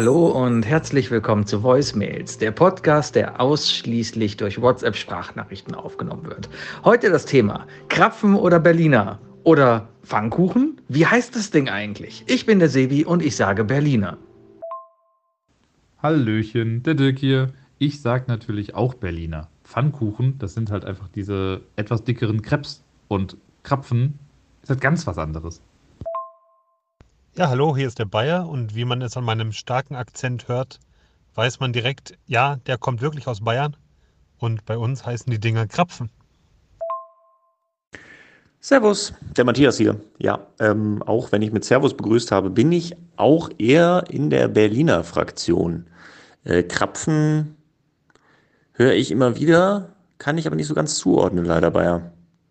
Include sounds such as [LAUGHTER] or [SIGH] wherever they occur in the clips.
Hallo und herzlich willkommen zu Voicemails, der Podcast, der ausschließlich durch WhatsApp-Sprachnachrichten aufgenommen wird. Heute das Thema Krapfen oder Berliner oder Pfannkuchen? Wie heißt das Ding eigentlich? Ich bin der Sebi und ich sage Berliner. Hallöchen, der Dirk hier. Ich sag natürlich auch Berliner. Pfannkuchen, das sind halt einfach diese etwas dickeren Krebs. Und Krapfen ist halt ganz was anderes. Ja, hallo, hier ist der Bayer und wie man es an meinem starken Akzent hört, weiß man direkt, ja, der kommt wirklich aus Bayern und bei uns heißen die Dinger Krapfen. Servus, der Matthias hier. Ja, ähm, auch wenn ich mit Servus begrüßt habe, bin ich auch eher in der Berliner Fraktion. Äh, Krapfen höre ich immer wieder, kann ich aber nicht so ganz zuordnen, leider, Bayer.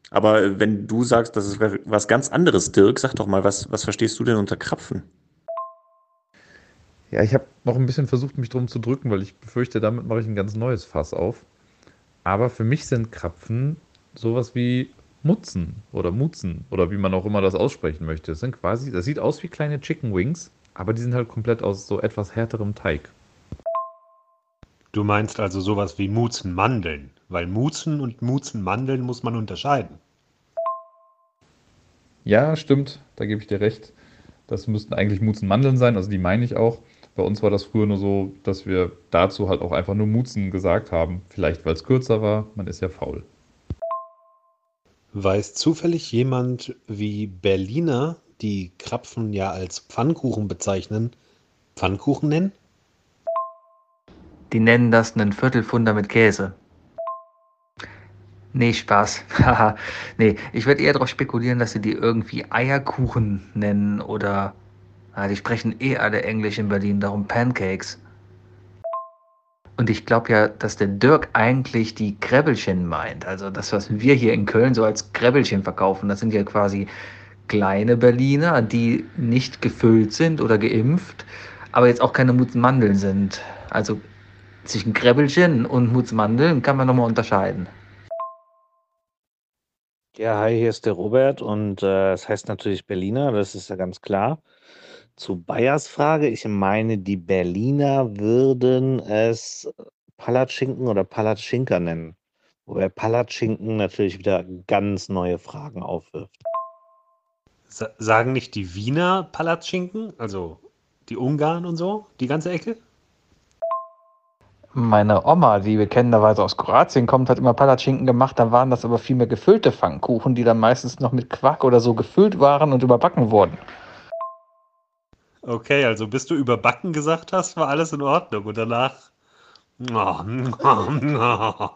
Aber wenn du sagst, das ist was ganz anderes, Dirk, sag doch mal, was, was verstehst du denn unter Krapfen? Ja, ich habe noch ein bisschen versucht, mich drum zu drücken, weil ich befürchte, damit mache ich ein ganz neues Fass auf. Aber für mich sind Krapfen sowas wie Mutzen oder Mutzen oder wie man auch immer das aussprechen möchte. Das sind quasi, das sieht aus wie kleine Chicken Wings, aber die sind halt komplett aus so etwas härterem Teig. Du meinst also sowas wie Muzenmandeln, weil Muzen und Muzenmandeln muss man unterscheiden. Ja, stimmt, da gebe ich dir recht. Das müssten eigentlich Muzenmandeln sein, also die meine ich auch. Bei uns war das früher nur so, dass wir dazu halt auch einfach nur Muzen gesagt haben. Vielleicht weil es kürzer war, man ist ja faul. Weiß zufällig jemand, wie Berliner, die Krapfen ja als Pfannkuchen bezeichnen, Pfannkuchen nennen? Die nennen das einen Viertelfunder mit Käse. Nee, Spaß. [LAUGHS] Nee, ich würde eher darauf spekulieren, dass sie die irgendwie Eierkuchen nennen oder. Ah, die sprechen eh alle Englisch in Berlin, darum Pancakes. Und ich glaube ja, dass der Dirk eigentlich die Krebbelchen meint. Also das, was wir hier in Köln so als Krebbelchen verkaufen, das sind ja quasi kleine Berliner, die nicht gefüllt sind oder geimpft, aber jetzt auch keine Mutzmandeln sind. Also zwischen Krebbelchen und Mutzmandeln kann man nochmal unterscheiden. Ja, hi, hier ist der Robert und äh, es heißt natürlich Berliner, das ist ja ganz klar. Zu Bayers Frage, ich meine, die Berliner würden es Palatschinken oder Palatschinker nennen. Wobei Palatschinken natürlich wieder ganz neue Fragen aufwirft. Sa sagen nicht die Wiener Palatschinken, also die Ungarn und so, die ganze Ecke? Meine Oma, die bekennenderweise aus Kroatien kommt, hat immer Palatschinken gemacht. Da waren das aber viel mehr gefüllte Pfannkuchen, die dann meistens noch mit Quark oder so gefüllt waren und überbacken wurden. Okay, also bis du überbacken gesagt hast, war alles in Ordnung und danach. [LAUGHS]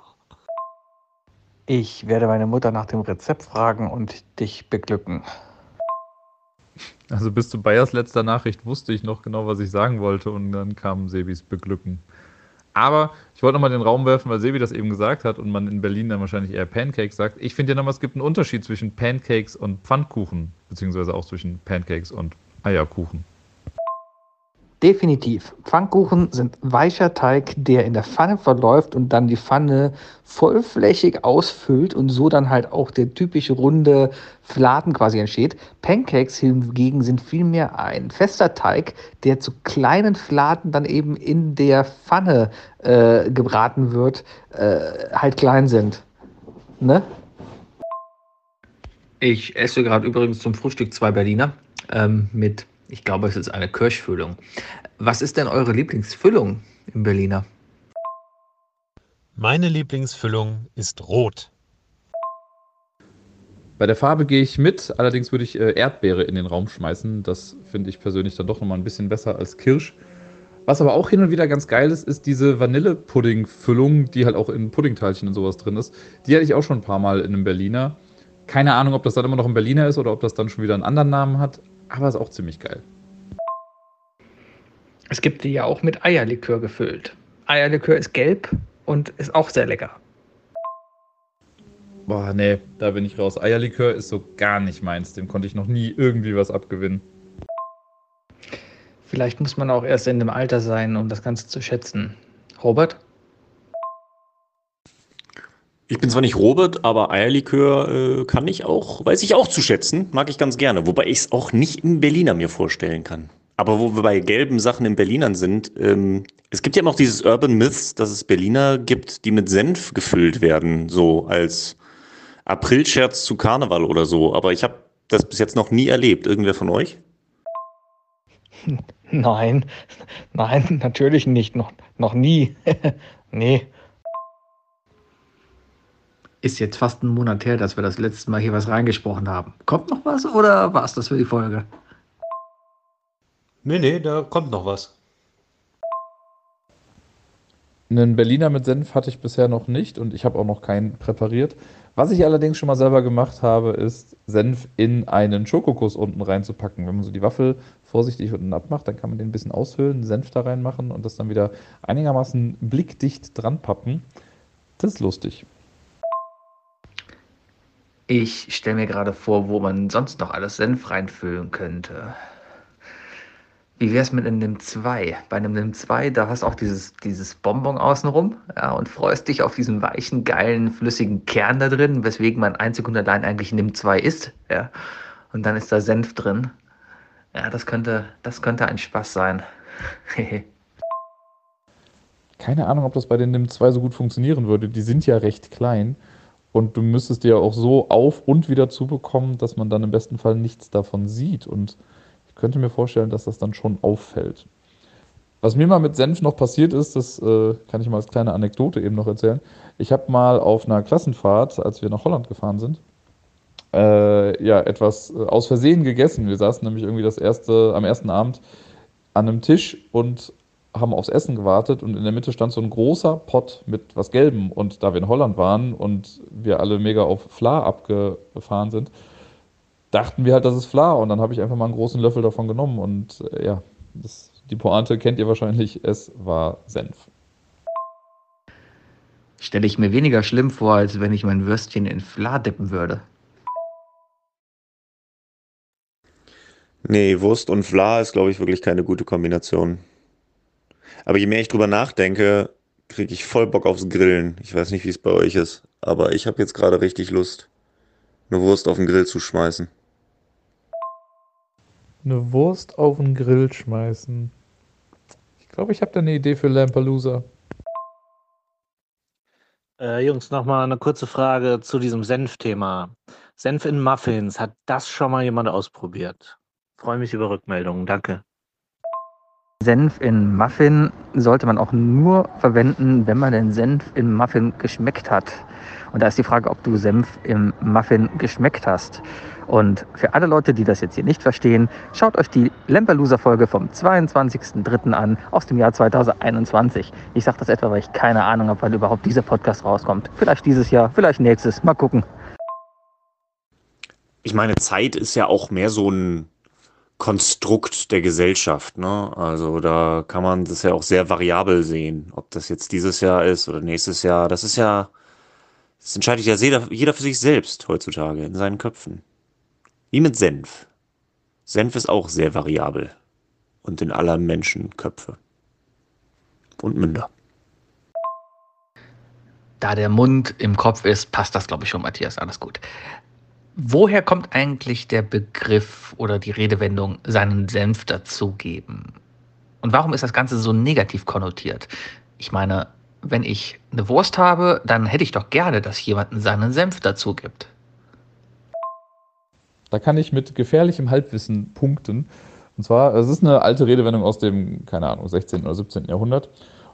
Ich werde meine Mutter nach dem Rezept fragen und dich beglücken. Also bis zu Bayers letzter Nachricht wusste ich noch genau, was ich sagen wollte und dann kam Sebis Beglücken. Aber ich wollte nochmal den Raum werfen, weil Sebi das eben gesagt hat und man in Berlin dann wahrscheinlich eher Pancakes sagt. Ich finde ja nochmal, es gibt einen Unterschied zwischen Pancakes und Pfannkuchen, beziehungsweise auch zwischen Pancakes und Eierkuchen. Definitiv. Pfannkuchen sind weicher Teig, der in der Pfanne verläuft und dann die Pfanne vollflächig ausfüllt und so dann halt auch der typische runde Fladen quasi entsteht. Pancakes hingegen sind vielmehr ein fester Teig, der zu kleinen Fladen dann eben in der Pfanne äh, gebraten wird, äh, halt klein sind. Ne? Ich esse gerade übrigens zum Frühstück zwei Berliner ähm, mit ich glaube, es ist eine Kirschfüllung. Was ist denn eure Lieblingsfüllung im Berliner? Meine Lieblingsfüllung ist rot. Bei der Farbe gehe ich mit, allerdings würde ich äh, Erdbeere in den Raum schmeißen. Das finde ich persönlich dann doch nochmal ein bisschen besser als Kirsch. Was aber auch hin und wieder ganz geil ist, ist diese Vanillepudding-Füllung, die halt auch in Puddingteilchen und sowas drin ist. Die hatte ich auch schon ein paar Mal in einem Berliner. Keine Ahnung, ob das dann immer noch ein Berliner ist oder ob das dann schon wieder einen anderen Namen hat aber ist auch ziemlich geil. Es gibt die ja auch mit Eierlikör gefüllt. Eierlikör ist gelb und ist auch sehr lecker. Boah, nee, da bin ich raus. Eierlikör ist so gar nicht meins. Dem konnte ich noch nie irgendwie was abgewinnen. Vielleicht muss man auch erst in dem Alter sein, um das Ganze zu schätzen. Robert? Ich bin zwar nicht Robert, aber Eierlikör äh, kann ich auch, weiß ich auch zu schätzen, mag ich ganz gerne, wobei ich es auch nicht im Berliner mir vorstellen kann. Aber wo wir bei gelben Sachen in Berlinern sind, ähm, es gibt ja noch dieses Urban Myths, dass es Berliner gibt, die mit Senf gefüllt werden, so als Aprilscherz zu Karneval oder so. Aber ich habe das bis jetzt noch nie erlebt. Irgendwer von euch? [LAUGHS] Nein, nein, natürlich nicht. Noch, noch nie. [LAUGHS] nee. Ist jetzt fast ein Monat her, dass wir das letzte Mal hier was reingesprochen haben. Kommt noch was oder war es das für die Folge? Nee, nee, da kommt noch was. Einen Berliner mit Senf hatte ich bisher noch nicht und ich habe auch noch keinen präpariert. Was ich allerdings schon mal selber gemacht habe, ist Senf in einen Schokokuss unten reinzupacken. Wenn man so die Waffel vorsichtig unten abmacht, dann kann man den ein bisschen aushöhlen, Senf da reinmachen und das dann wieder einigermaßen blickdicht dran pappen. Das ist lustig. Ich stelle mir gerade vor, wo man sonst noch alles Senf reinfüllen könnte. Wie wäre es mit einem NIM 2? Bei einem NIM 2, da hast du auch dieses, dieses Bonbon außenrum ja, und freust dich auf diesen weichen, geilen, flüssigen Kern da drin, weswegen man einzig und allein eigentlich NIM 2 ist. Ja. Und dann ist da Senf drin. Ja, das könnte, das könnte ein Spaß sein. [LAUGHS] Keine Ahnung, ob das bei den NIM 2 so gut funktionieren würde. Die sind ja recht klein und du müsstest dir auch so auf und wieder zubekommen, dass man dann im besten Fall nichts davon sieht. Und könnte mir vorstellen, dass das dann schon auffällt. Was mir mal mit Senf noch passiert ist, das äh, kann ich mal als kleine Anekdote eben noch erzählen. Ich habe mal auf einer Klassenfahrt, als wir nach Holland gefahren sind, äh, ja, etwas äh, aus Versehen gegessen. Wir saßen nämlich irgendwie das erste, am ersten Abend an einem Tisch und haben aufs Essen gewartet und in der Mitte stand so ein großer Pott mit was Gelbem. Und da wir in Holland waren und wir alle mega auf Fla abgefahren sind, dachten wir halt, das ist Fla und dann habe ich einfach mal einen großen Löffel davon genommen und äh, ja, das, die Pointe kennt ihr wahrscheinlich, es war Senf. Stelle ich mir weniger schlimm vor, als wenn ich mein Würstchen in Fla dippen würde. Nee, Wurst und Fla ist, glaube ich, wirklich keine gute Kombination. Aber je mehr ich drüber nachdenke, kriege ich voll Bock aufs Grillen. Ich weiß nicht, wie es bei euch ist, aber ich habe jetzt gerade richtig Lust, eine Wurst auf den Grill zu schmeißen. Eine Wurst auf den Grill schmeißen. Ich glaube, ich habe da eine Idee für Lampalooza. Äh, Jungs, nochmal eine kurze Frage zu diesem Senf-Thema. Senf in Muffins, hat das schon mal jemand ausprobiert? Freue mich über Rückmeldungen, danke. Senf in Muffin sollte man auch nur verwenden, wenn man den Senf im Muffin geschmeckt hat. Und da ist die Frage, ob du Senf im Muffin geschmeckt hast. Und für alle Leute, die das jetzt hier nicht verstehen, schaut euch die Lamperloser-Folge vom 22.03. an aus dem Jahr 2021. Ich sage das etwa, weil ich keine Ahnung habe, wann überhaupt dieser Podcast rauskommt. Vielleicht dieses Jahr, vielleicht nächstes. Mal gucken. Ich meine, Zeit ist ja auch mehr so ein Konstrukt der Gesellschaft. Ne? Also da kann man das ja auch sehr variabel sehen. Ob das jetzt dieses Jahr ist oder nächstes Jahr. Das ist ja, das entscheidet ja jeder, jeder für sich selbst heutzutage in seinen Köpfen. Wie mit Senf. Senf ist auch sehr variabel und in aller Menschenköpfe und Münder. Da der Mund im Kopf ist, passt das, glaube ich, schon, Matthias. Alles gut. Woher kommt eigentlich der Begriff oder die Redewendung seinen Senf dazugeben? Und warum ist das Ganze so negativ konnotiert? Ich meine, wenn ich eine Wurst habe, dann hätte ich doch gerne, dass jemand seinen Senf dazu gibt. Da kann ich mit gefährlichem Halbwissen punkten. Und zwar, es ist eine alte Redewendung aus dem, keine Ahnung, 16. oder 17. Jahrhundert.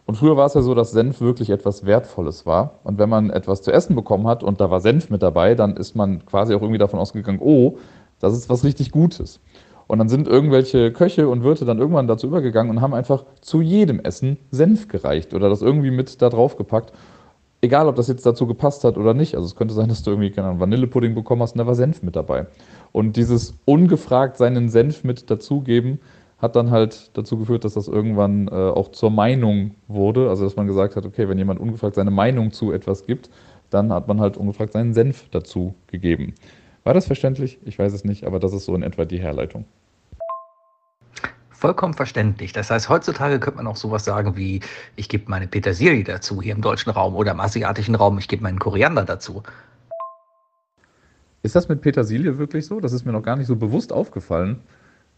Und früher war es ja so, dass Senf wirklich etwas Wertvolles war. Und wenn man etwas zu essen bekommen hat und da war Senf mit dabei, dann ist man quasi auch irgendwie davon ausgegangen, oh, das ist was richtig Gutes. Und dann sind irgendwelche Köche und Wirte dann irgendwann dazu übergegangen und haben einfach zu jedem Essen Senf gereicht oder das irgendwie mit da drauf gepackt. Egal, ob das jetzt dazu gepasst hat oder nicht. Also es könnte sein, dass du irgendwie keine Vanillepudding bekommen hast und da war Senf mit dabei. Und dieses ungefragt seinen Senf mit dazugeben, hat dann halt dazu geführt, dass das irgendwann äh, auch zur Meinung wurde. Also dass man gesagt hat, okay, wenn jemand ungefragt seine Meinung zu etwas gibt, dann hat man halt ungefragt seinen Senf dazu gegeben. War das verständlich? Ich weiß es nicht, aber das ist so in etwa die Herleitung. Vollkommen verständlich. Das heißt, heutzutage könnte man auch sowas sagen wie, ich gebe meine Petersilie dazu hier im deutschen Raum oder im asiatischen Raum, ich gebe meinen Koriander dazu. Ist das mit Petersilie wirklich so? Das ist mir noch gar nicht so bewusst aufgefallen.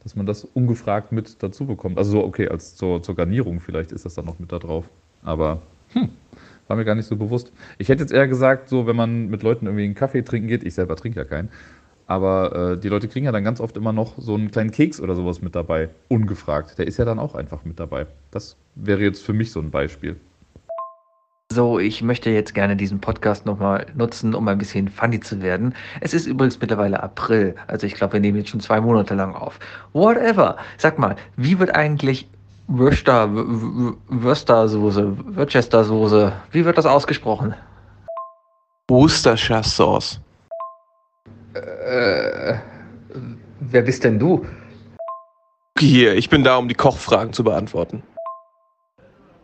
Dass man das ungefragt mit dazu bekommt. Also so, okay, als zur, zur Garnierung vielleicht ist das dann noch mit da drauf. Aber hm, war mir gar nicht so bewusst. Ich hätte jetzt eher gesagt, so wenn man mit Leuten irgendwie einen Kaffee trinken geht, ich selber trinke ja keinen, aber äh, die Leute kriegen ja dann ganz oft immer noch so einen kleinen Keks oder sowas mit dabei, ungefragt. Der ist ja dann auch einfach mit dabei. Das wäre jetzt für mich so ein Beispiel. So, ich möchte jetzt gerne diesen Podcast nochmal nutzen, um ein bisschen funny zu werden. Es ist übrigens mittlerweile April, also ich glaube, wir nehmen jetzt schon zwei Monate lang auf. Whatever. Sag mal, wie wird eigentlich Worcester, Worcestersoße, Worcestersoße, wie wird das ausgesprochen? Worcestershire Sauce. Äh, wer bist denn du? Hier, ich bin da, um die Kochfragen zu beantworten.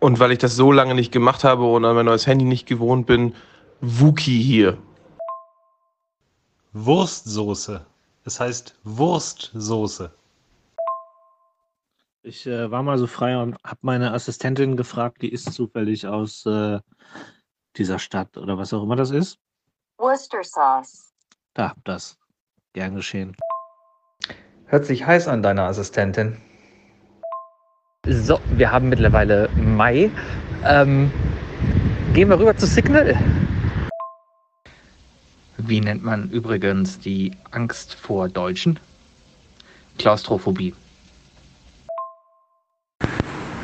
Und weil ich das so lange nicht gemacht habe und an mein neues Handy nicht gewohnt bin, Wookie hier. Wurstsoße. Es heißt Wurstsoße. Ich äh, war mal so frei und habe meine Assistentin gefragt, die ist zufällig aus äh, dieser Stadt oder was auch immer das ist. Worcester sauce. Da, das. Gern geschehen. Hört sich heiß an, deiner Assistentin. So, wir haben mittlerweile Mai. Ähm, gehen wir rüber zu Signal. Wie nennt man übrigens die Angst vor Deutschen? Klaustrophobie.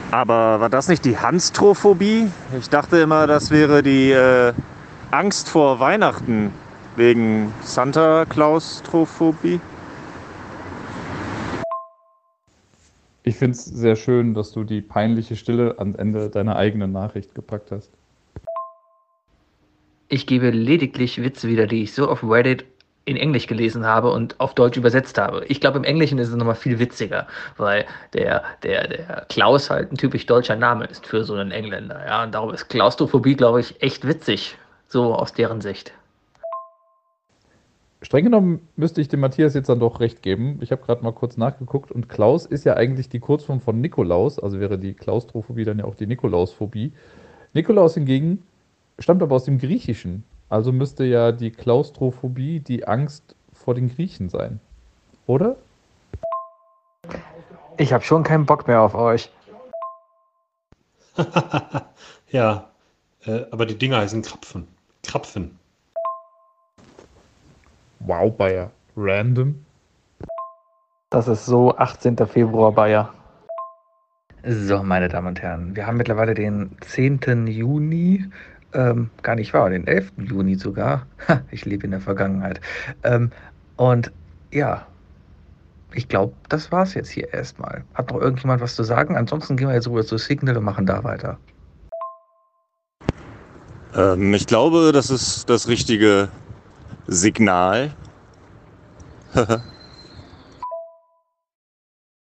Aber war das nicht die Hanstrophobie? Ich dachte immer, das wäre die äh, Angst vor Weihnachten wegen Santa Claus-Trophobie. Ich finde es sehr schön, dass du die peinliche Stille ans Ende deiner eigenen Nachricht gepackt hast. Ich gebe lediglich Witze wieder, die ich so auf Reddit in Englisch gelesen habe und auf Deutsch übersetzt habe. Ich glaube, im Englischen ist es nochmal viel witziger, weil der, der, der Klaus halt ein typisch deutscher Name ist für so einen Engländer. Ja, und darum ist Klaustrophobie, glaube ich, echt witzig, so aus deren Sicht. Streng genommen müsste ich dem Matthias jetzt dann doch recht geben. Ich habe gerade mal kurz nachgeguckt und Klaus ist ja eigentlich die Kurzform von Nikolaus, also wäre die Klaustrophobie dann ja auch die Nikolausphobie. Nikolaus hingegen stammt aber aus dem Griechischen, also müsste ja die Klaustrophobie die Angst vor den Griechen sein, oder? Ich habe schon keinen Bock mehr auf euch. [LAUGHS] ja, äh, aber die Dinger heißen Krapfen. Krapfen. Wow, Bayer. Random. Das ist so 18. Februar Bayer. So, meine Damen und Herren, wir haben mittlerweile den 10. Juni. Ähm, gar nicht wahr, den 11. Juni sogar. Ha, ich lebe in der Vergangenheit. Ähm, und ja, ich glaube, das war's jetzt hier erstmal. Hat noch irgendjemand was zu sagen? Ansonsten gehen wir jetzt rüber zu Signal und machen da weiter. Ähm, ich glaube, das ist das richtige Signal. [LAUGHS]